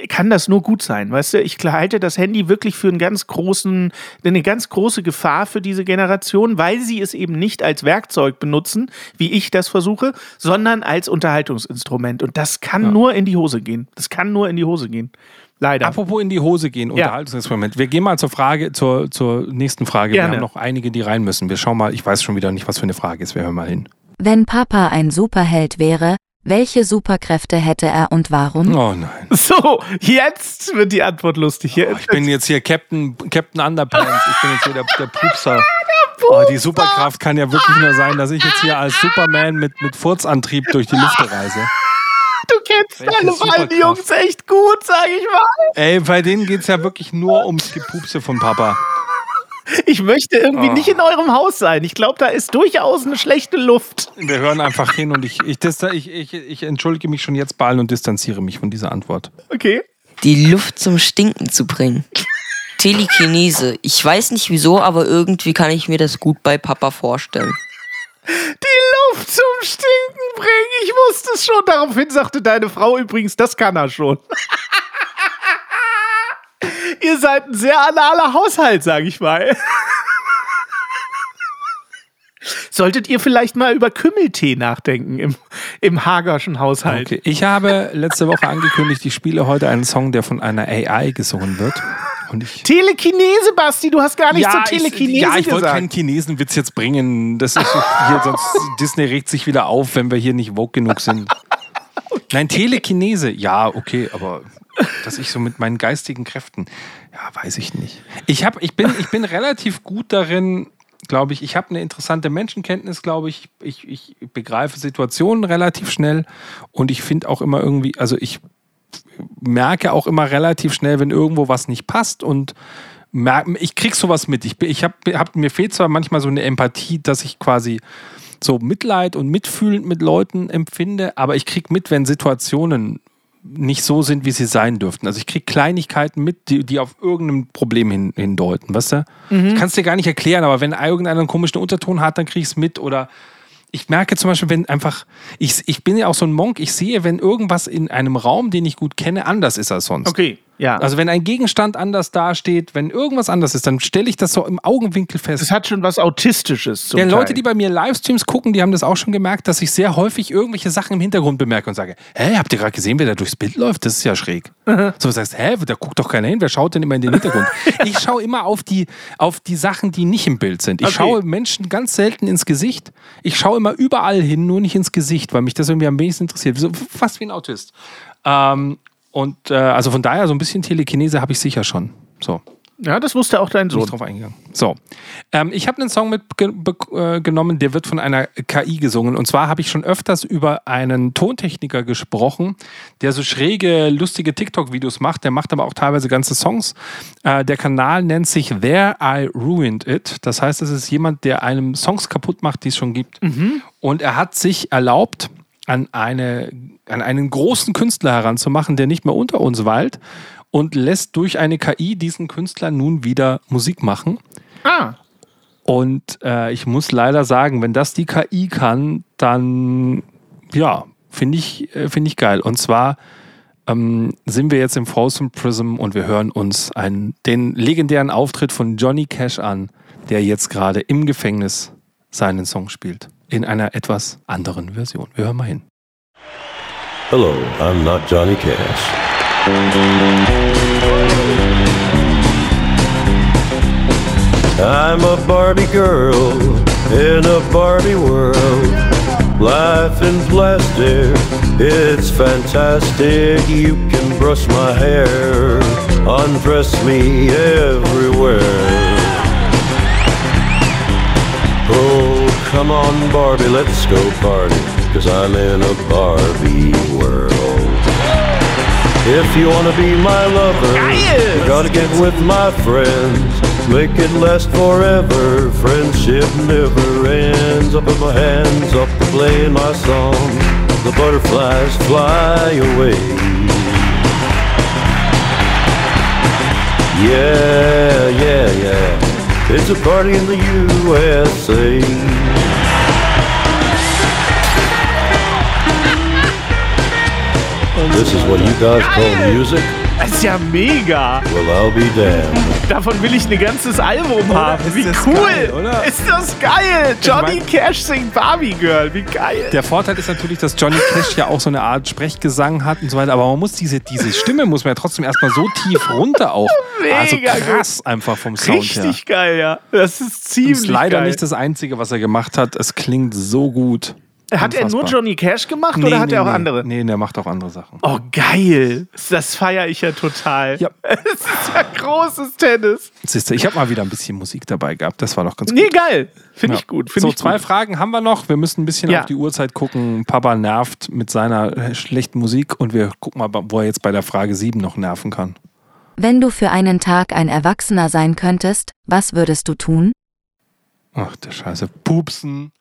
kann das nur gut sein. Weißt du, ich halte das Handy wirklich für einen ganz großen, eine ganz große Gefahr für diese Generation, weil sie es eben nicht als Werkzeug benutzen, wie ich das versuche, sondern als Unterhaltungsinstrument. Und das kann nur in die Hose gehen. Das kann nur in die Hose gehen. Leider. Apropos in die Hose gehen, Ja. Unterhaltungsexperiment. Wir gehen mal zur Frage, zur, zur nächsten Frage. Gerne. Wir haben noch einige, die rein müssen. Wir schauen mal, ich weiß schon wieder nicht, was für eine Frage ist. Wir hören mal hin. Wenn Papa ein Superheld wäre, welche Superkräfte hätte er und warum? Oh nein. So, jetzt wird die Antwort lustig. Hier. Ich bin jetzt hier Captain, Captain Underpants. Ich bin jetzt hier der, der Pupser. Oh, die Superkraft kann ja wirklich nur sein, dass ich jetzt hier als Superman mit, mit Furzantrieb durch die Lüfte reise. Du kennst deine beiden? Jungs echt gut, sag ich mal. Ey, bei denen geht's ja wirklich nur ums Gepupse von Papa. Ich möchte irgendwie Oh. nicht in eurem Haus sein. Ich glaube, da ist durchaus eine schlechte Luft. Wir hören einfach hin und ich, ich, ich, ich, ich entschuldige mich schon jetzt bei allen und distanziere mich von dieser Antwort. Okay. Die Luft zum Stinken zu bringen. Telekinese. Ich weiß nicht wieso, aber irgendwie kann ich mir das gut bei Papa vorstellen. Die Luft zum Stinken bringen. Ich wusste es schon. Daraufhin sagte deine Frau übrigens, das kann er schon. Ihr seid ein sehr analer Haushalt, sag ich mal. Solltet ihr vielleicht mal über Kümmeltee nachdenken im, im Hagerschen Haushalt? Okay. Ich habe letzte Woche angekündigt, ich spiele heute einen Song, der von einer AI gesungen wird. Und ich Telekinese, Basti, du hast gar nichts zur ich, Telekinese ja, ich wollte keinen Chinesenwitz jetzt bringen. Das ist hier, sonst Disney regt sich wieder auf, wenn wir hier nicht woke genug sind. Nein, Telekinese, ja, okay, aber dass ich so mit meinen geistigen Kräften, ja, weiß ich nicht. Ich, hab, ich, bin, ich bin relativ gut darin, glaube ich, ich habe eine interessante Menschenkenntnis, glaube ich. ich. Ich begreife Situationen relativ schnell und ich finde auch immer irgendwie, also ich merke auch immer relativ schnell, wenn irgendwo was nicht passt und merk, ich krieg sowas mit. Ich, ich hab, hab, mir fehlt zwar manchmal so eine Empathie, dass ich quasi so Mitleid und mitfühlend mit Leuten empfinde, aber ich krieg mit, wenn Situationen nicht so sind, wie sie sein dürften. Also ich krieg Kleinigkeiten mit, die, die auf irgendein Problem hin, hindeuten, weißt du? Ich kann es dir gar nicht erklären, aber wenn irgendeiner einen komischen Unterton hat, dann krieg ich es mit oder ich merke zum Beispiel, wenn einfach, ich, ich bin ja auch so ein Monk, ich sehe, wenn irgendwas in einem Raum, den ich gut kenne, anders ist als sonst. Okay, ja. Also wenn ein Gegenstand anders dasteht, wenn irgendwas anders ist, dann stelle ich das so im Augenwinkel fest. das hat schon was Autistisches zum Ja, Leute, die bei mir Livestreams gucken, die haben das auch schon gemerkt, dass ich sehr häufig irgendwelche Sachen im Hintergrund bemerke und sage, hä, habt ihr gerade gesehen, wer da durchs Bild läuft? Das ist ja schräg. So du sagst, hä, da guckt doch keiner hin, wer schaut denn immer in den Hintergrund? Ich schaue immer auf die, auf die Sachen, die nicht im Bild sind. Ich Okay. schaue Menschen ganz selten ins Gesicht. Ich schaue immer überall hin, nur nicht ins Gesicht, weil mich das irgendwie am wenigsten interessiert. So, fast wie ein Autist. Ähm, und äh, also von daher, so ein bisschen Telekinese habe ich sicher schon. So ja, das wusste auch dein bin ich Sohn. drauf eingegangen. So, ähm, ich habe einen Song mitgenommen, der wird von einer KI gesungen. Und zwar habe ich schon öfters über einen Tontechniker gesprochen, der so schräge, lustige TikTok-Videos macht. Der macht aber auch teilweise ganze Songs. Äh, der Kanal nennt sich There I Ruined It. Das heißt, es ist jemand, der einem Songs kaputt macht, die es schon gibt. Und er hat sich erlaubt, an, eine, an einen großen Künstler heranzumachen, der nicht mehr unter uns weilt und lässt durch eine KI diesen Künstler nun wieder Musik machen. Ah, Und äh, ich muss leider sagen, wenn das die KI kann, dann ja, finde ich, äh, finde ich geil. Und zwar ähm, sind wir jetzt im Folsom Prism und wir hören uns einen, den legendären Auftritt von Johnny Cash an, der jetzt gerade im Gefängnis seinen Song spielt. In einer etwas anderen Version. Wir hören mal hin. Hello, I'm not Johnny Cash. I'm a Barbie girl in a Barbie world. Life in plastic, it's fantastic. You can brush my hair, undress me everywhere. On, Barbie, let's go party. Cause I'm in a Barbie world. If you wanna be my lover, you gotta get with my friends. Make it last forever. Friendship never ends. Up in my hands, up to playing my song. The butterflies fly away. Yeah, yeah, yeah. It's a party in the USA. This is what you guys call music? das ist ja mega. Well, I'll be damned. Davon will ich ein ganzes Album haben. Ist Wie das cool. geil, oder? Ist das geil. Johnny mein- Cash singt Barbie Girl. Wie geil. Der Vorteil ist natürlich, dass Johnny Cash ja auch so eine Art Sprechgesang hat und so weiter, aber man muss diese, diese Stimme muss man ja trotzdem erstmal so tief runter auch. Also Mega krass einfach vom Sound her. Richtig geil, ja. Das ist Das ziemlich ist leider geil. nicht das Einzige, was er gemacht hat. Es klingt so gut. Hat er nur Unfassbar. Johnny Cash gemacht Nee, oder hat nee, er auch nee. andere? Nee, der macht auch andere Sachen. Oh, geil. Das feiere ich ja total. Ja. Es ist ja großes Tennis. Siehst du, ich habe mal wieder ein bisschen Musik dabei gehabt. Das war doch ganz Nee, gut. geil. Finde Ja. ich gut. Finde so, ich zwei gut. Fragen haben wir noch. Wir müssen ein bisschen Ja. auf die Uhrzeit gucken. Papa nervt mit seiner äh, schlechten Musik und wir gucken mal, wo er jetzt bei der Frage 7 noch nerven kann. Wenn du für einen Tag ein Erwachsener sein könntest, was würdest du tun? Ach, der Scheiße. Pupsen,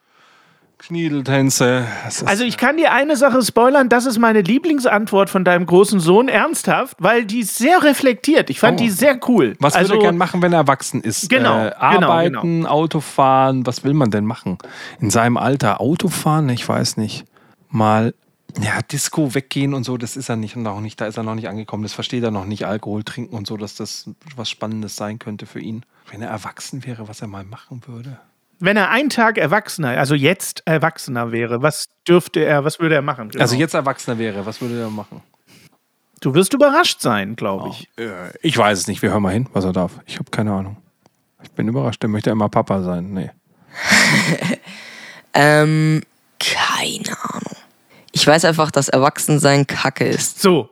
Schniedeltänze. Also ich kann dir eine Sache spoilern, das ist meine Lieblingsantwort von deinem großen Sohn, ernsthaft, weil die ist sehr reflektiert. Ich fand Oh. die sehr cool. Was also, würde er gern machen, wenn er erwachsen ist? Genau, äh, genau, arbeiten, Auto fahren, was will man denn machen? In seinem Alter Auto fahren? Ich weiß nicht. Mal ja, Disco weggehen und so, das ist er nicht noch nicht, da ist er noch nicht angekommen. Das versteht er noch nicht, Alkohol trinken und so, dass das was Spannendes sein könnte für ihn. Wenn er erwachsen wäre, was er mal machen würde. Wenn er einen Tag Erwachsener, also jetzt Erwachsener wäre, was dürfte er, was würde er machen? Genau. Also jetzt Erwachsener wäre, was würde er machen? Du wirst überrascht sein, glaube ich. Äh, Ich weiß es nicht, wir hören mal hin, was er darf. Ich habe keine Ahnung. Ich bin überrascht, er möchte immer Papa sein. Nee. Ähm, keine Ahnung. Ich weiß einfach, dass Erwachsensein Kacke ist. So.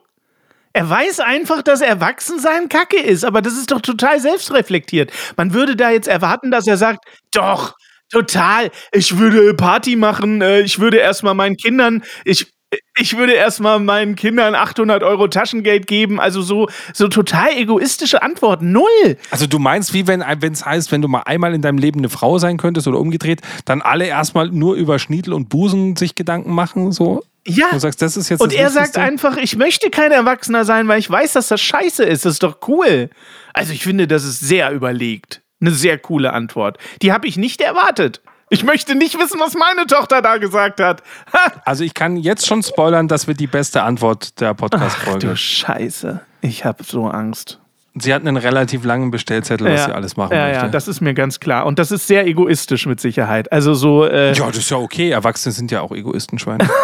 Er weiß einfach, dass Erwachsensein Kacke ist, aber das ist doch total selbstreflektiert. Man würde da jetzt erwarten, dass er sagt, doch, total, ich würde Party machen, äh, ich würde erstmal meinen Kindern, ich, ich würde erstmal meinen Kindern 800 Euro Taschengeld geben, also so, so total egoistische Antworten, null. Also du meinst, wie wenn es heißt, wenn du mal einmal in deinem Leben eine Frau sein könntest oder umgedreht, dann alle erstmal nur über Schniedel und Busen sich Gedanken machen, so? Ja. Du sagst, das ist jetzt Und er sagt einfach, ich möchte kein Erwachsener sein, weil ich weiß, dass das scheiße ist. Das ist doch cool. Also ich finde, das ist sehr überlegt. Eine sehr coole Antwort. Die habe ich nicht erwartet. Ich möchte nicht wissen, was meine Tochter da gesagt hat. Ha! Also ich kann jetzt schon spoilern, das wird die beste Antwort der Ach Podcast-Folge. du Scheiße. Ich habe so Angst. Sie hat einen relativ langen Bestellzettel, was sie alles machen ja, möchte. ja, das ist mir ganz klar. Und das ist sehr egoistisch mit Sicherheit. Also so, äh, ja, das ist ja okay. Erwachsene sind ja auch Egoistenschweine.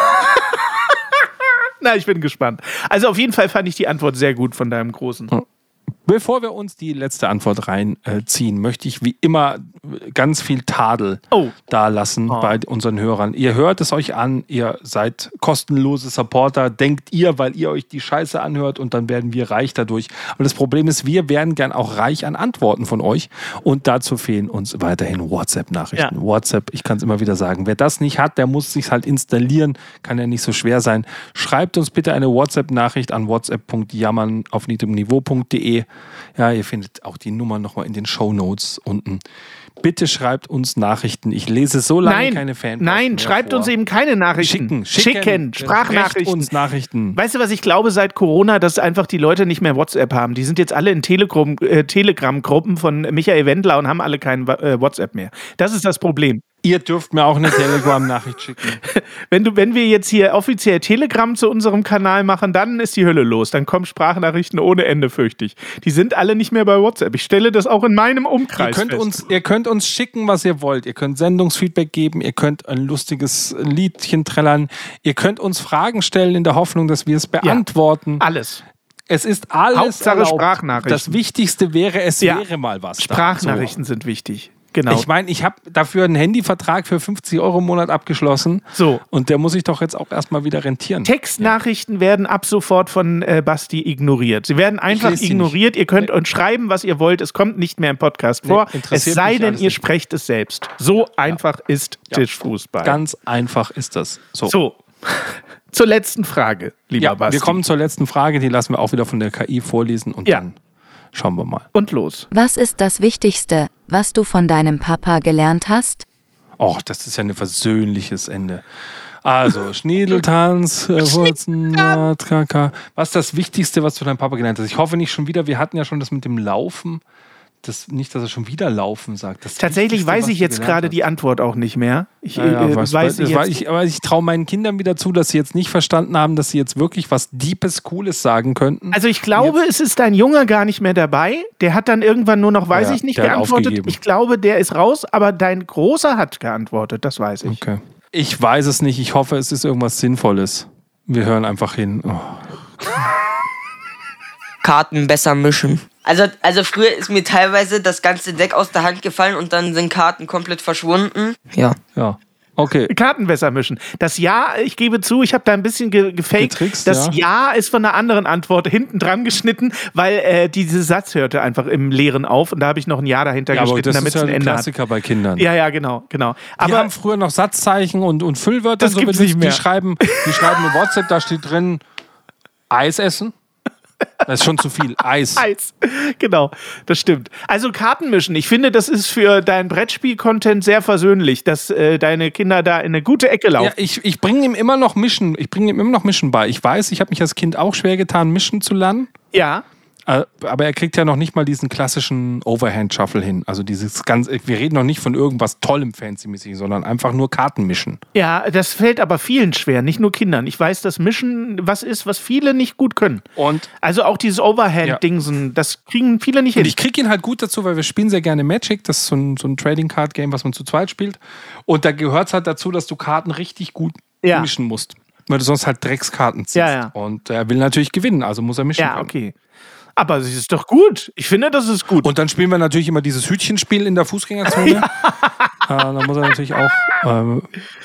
na, ich bin gespannt. Also auf jeden Fall fand ich die Antwort sehr gut von deinem Großen. Bevor wir uns die letzte Antwort reinziehen, möchte ich wie immer ganz viel Tadel Oh. da lassen bei unseren Hörern. Ihr hört es euch an, ihr seid kostenlose Supporter, denkt ihr, weil ihr euch die Scheiße anhört und dann werden wir reich dadurch. Aber das Problem ist, wir werden gern auch reich an Antworten von euch und dazu fehlen uns weiterhin WhatsApp-Nachrichten. Ja. WhatsApp, ich kann es immer wieder sagen, wer das nicht hat, der muss sich halt installieren, kann ja nicht so schwer sein. Schreibt uns bitte eine WhatsApp-Nachricht an whatsapp.jammern auf niedrigem Ja, ihr findet auch die Nummer nochmal in den Show Notes unten. Bitte schreibt uns Nachrichten. Ich lese so lange Nein, keine Fanpost nein, schreibt vor. uns eben keine Nachrichten. Schicken, schicken, schicken Sprachnachrichten. Uns Nachrichten. Weißt du, was ich glaube seit Corona, dass einfach die Leute nicht mehr WhatsApp haben? Die sind jetzt alle in äh, Telegram-Gruppen von Michael Wendler und haben alle kein äh, WhatsApp mehr. Das ist das Problem. Ihr dürft mir auch eine Telegram-Nachricht schicken. Wenn, du, wenn wir jetzt hier offiziell Telegram zu unserem Kanal machen, dann ist die Hölle los. Dann kommen Sprachnachrichten ohne Ende, fürchte ich. Die sind alle nicht mehr bei WhatsApp. Ich stelle das auch in meinem Ihr Umkreis könnt, fest. uns, ihr könnt uns schicken, was ihr wollt. Ihr könnt Sendungsfeedback geben, ihr könnt ein lustiges Liedchen trällern, ihr könnt uns Fragen stellen in der Hoffnung, dass wir es beantworten. Alles. Es ist alles Hauptsache erlaubt. Sprachnachrichten. Das Wichtigste wäre, es Ja. wäre mal was. Sprachnachrichten sind wichtig. Genau. Ich meine, ich habe dafür einen Handyvertrag für 50 Euro im Monat abgeschlossen. So. Und der muss ich doch jetzt auch erstmal wieder rentieren. Textnachrichten werden ab sofort von äh, Basti ignoriert. Sie werden einfach ignoriert. Ihr könnt uns schreiben, was ihr wollt. Es kommt nicht mehr im Podcast Nee, vor. Es sei denn, ihr nicht. sprecht es selbst. So einfach ist Tischfußball. Ganz einfach ist das. So. so. Zur letzten Frage, lieber ja, Basti. wir kommen zur letzten Frage, die lassen wir auch wieder von der KI vorlesen und Ja. dann schauen wir mal. Und los. Was ist das Wichtigste, was du von deinem Papa gelernt hast? Och, das ist ja ein versöhnliches Ende. Also, Schniedeltanz, äh, Wurzen. Was ist das Wichtigste, was du deinem Papa gelernt hast? Ich hoffe nicht schon wieder, wir hatten ja schon das mit dem Laufen. Das, nicht, dass er schon wieder Laufen sagt. Das Tatsächlich Wichtigste, weiß ich jetzt gerade die Antwort auch nicht mehr. Ich Ja, ja, äh, was, weiß war jetzt. ich, aber ich traue meinen Kindern wieder zu, dass sie jetzt nicht verstanden haben, dass sie jetzt wirklich was Deepes, Cooles sagen könnten. Also ich glaube, es ist dein Junge gar nicht mehr dabei. Der hat dann irgendwann nur noch, weiß Ja, ich nicht, geantwortet. aufgegeben. Ich glaube, der ist raus, aber dein Großer hat geantwortet, das weiß ich. okay. Ich weiß es nicht. Ich hoffe, es ist irgendwas Sinnvolles. Wir hören einfach hin. Oh. Karten besser mischen. Also, also früher ist mir teilweise das ganze Deck aus der Hand gefallen und dann sind Karten komplett verschwunden. Ja. Ja. Okay. Karten besser mischen. Das Ja, ich gebe zu, ich habe da ein bisschen ge gefaked. Getrickst, das ja. ja. ist von einer anderen Antwort hinten dran geschnitten, weil äh, dieser Satz hörte einfach im Leeren auf und da habe ich noch ein Ja dahinter Ja, geschnitten, damit ist es ja ein ein Ende hat. Klassiker bei Kindern. Ja, ja, genau, genau. Wir Aber haben früher noch Satzzeichen und, und Füllwörter Das so gibt's nicht mehr. Die schreiben, die schreiben in WhatsApp, da steht drin Eis essen. Das ist schon zu viel. Eis. Eis. Genau, das stimmt. Also Karten mischen. Ich finde, das ist für dein Brettspiel-Content sehr versöhnlich, dass äh, deine Kinder da in eine gute Ecke laufen. Ja, ich, ich bringe ihm immer noch Mischen. Ich bringe ihm immer noch Mischen bei. Ich weiß, ich habe mich als Kind auch schwer getan, Mischen zu lernen. Ja. Äh, Aber er kriegt ja noch nicht mal diesen klassischen Overhand-Shuffle hin. Also dieses ganz, wir reden noch nicht von irgendwas tollem Fancy-mäßig, sondern einfach nur Karten mischen. Ja, das fällt aber vielen schwer, nicht nur Kindern. Ich weiß, dass Mischen was ist, was viele nicht gut können. Und Also auch dieses Overhand-Dingsen, das kriegen viele nicht hin. Und ich kriege ihn halt gut dazu, weil wir spielen sehr gerne Magic. Das ist so ein, so ein Trading Card Game, was man zu zweit spielt. Und da gehört es halt dazu, dass du Karten richtig gut Ja. mischen musst. Weil du sonst halt Dreckskarten ziehst. Ja, ja. Und er will natürlich gewinnen, also muss er mischen. ja, können. okay. Aber es ist doch gut. Ich finde, das ist gut. Und dann spielen wir natürlich immer dieses Hütchenspiel in der Fußgängerzone. ja. da muss er natürlich auch ähm,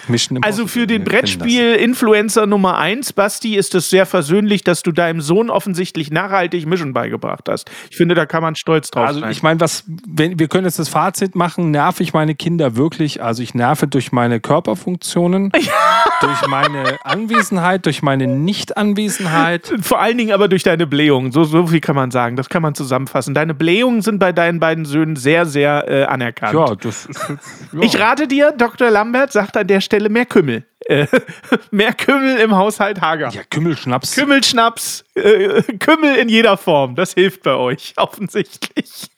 mischen. im Also für den. Brettspiel-Influencer Nummer 1, Basti, ist es sehr versöhnlich, dass du deinem Sohn offensichtlich nachhaltig Mischen beigebracht hast. Ich finde, da kann man stolz drauf Also sein. ich meine, was, wenn wir können jetzt das Fazit machen, nerv ich meine Kinder wirklich. Also ich nerve durch meine Körperfunktionen, durch meine Anwesenheit, durch meine Nicht-Anwesenheit. Vor allen Dingen aber durch deine Blähungen. So, so viel kann man sagen. Das kann man zusammenfassen. Deine Blähungen sind bei deinen beiden Söhnen sehr, sehr äh, anerkannt. Ja, das ist ja. Ich rate dir, Dr. Lambert sagt an der Stelle mehr Kümmel. Äh, mehr Kümmel im Haushalt Hager. Ja, Kümmelschnaps. Kümmelschnaps, äh, Kümmel in jeder Form. Das hilft bei euch, offensichtlich.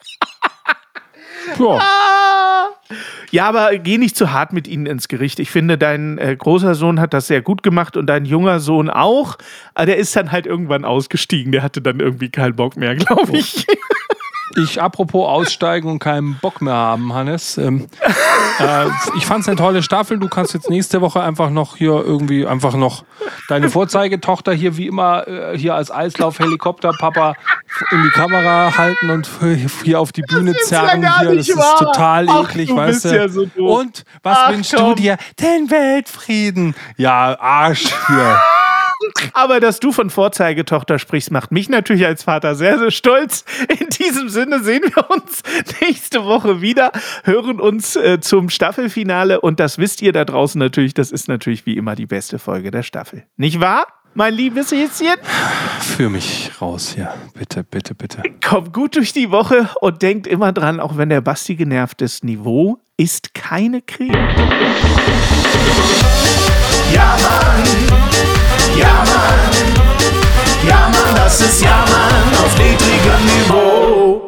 Ja. Ja, aber geh nicht zu hart mit ihnen ins Gericht. Ich finde, dein äh, großer Sohn hat das sehr gut gemacht und dein junger Sohn auch. Aber der ist dann halt irgendwann ausgestiegen. Der hatte dann irgendwie keinen Bock mehr, glaube ich. Ich, apropos aussteigen und keinen Bock mehr haben, Hannes. Ähm, äh, ich fand es eine tolle Staffel. Du kannst jetzt nächste Woche einfach noch hier irgendwie einfach noch deine Vorzeigetochter hier wie immer äh, hier als Eislauf-Helikopter-Papa in die Kamera halten und hier auf die Bühne ja zerren. hier. nicht Das wahr. ist total Ach, eklig, du weißt du. ja so und was Ach, wünschst komm. du dir? Den Weltfrieden. Ja, Arsch hier. Aber dass du von Vorzeigetochter sprichst, macht mich natürlich als Vater sehr, sehr stolz. In diesem Sinne sehen wir uns nächste Woche wieder, hören uns äh, zum Staffelfinale und das wisst ihr da draußen natürlich, das ist natürlich wie immer die beste Folge der Staffel. Nicht wahr? mein liebes Häschen. Führ mich raus hier. Bitte, bitte, bitte. Kommt gut durch die Woche und denkt immer dran, auch wenn der Basti genervt ist, Niveau ist keine Creme. Ja, Mann. Ja, Mann. Das ist Ja, auf niedrigem Niveau.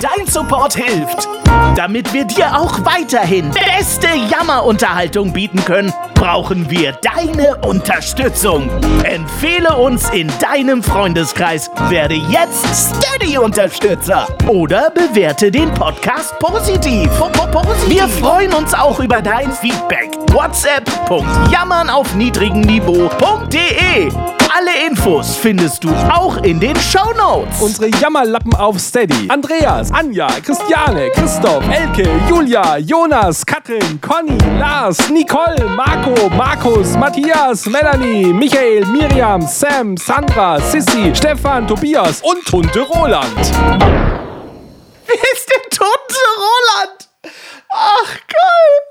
Dein Support hilft. Damit wir dir auch weiterhin beste Jammerunterhaltung bieten können, brauchen wir deine Unterstützung. Empfehle uns in deinem Freundeskreis, werde jetzt Steady-Unterstützer oder bewerte den Podcast positiv. Wir freuen uns auch über dein Feedback. WhatsApp.jammern auf niedrigem Niveau.de Alle Infos findest du auch in den Shownotes. Unsere Jammerlappen auf Steady. Andreas, Anja, Christiane, Christoph, Elke, Julia, Jonas, Katrin, Conny, Lars, Nicole, Marco, Marco, Markus, Matthias, Melanie, Michael, Miriam, Sam, Sandra, Sissy, Stefan, Tobias und Tunte Roland. Wer ist der Tunte Roland? Ach, geil.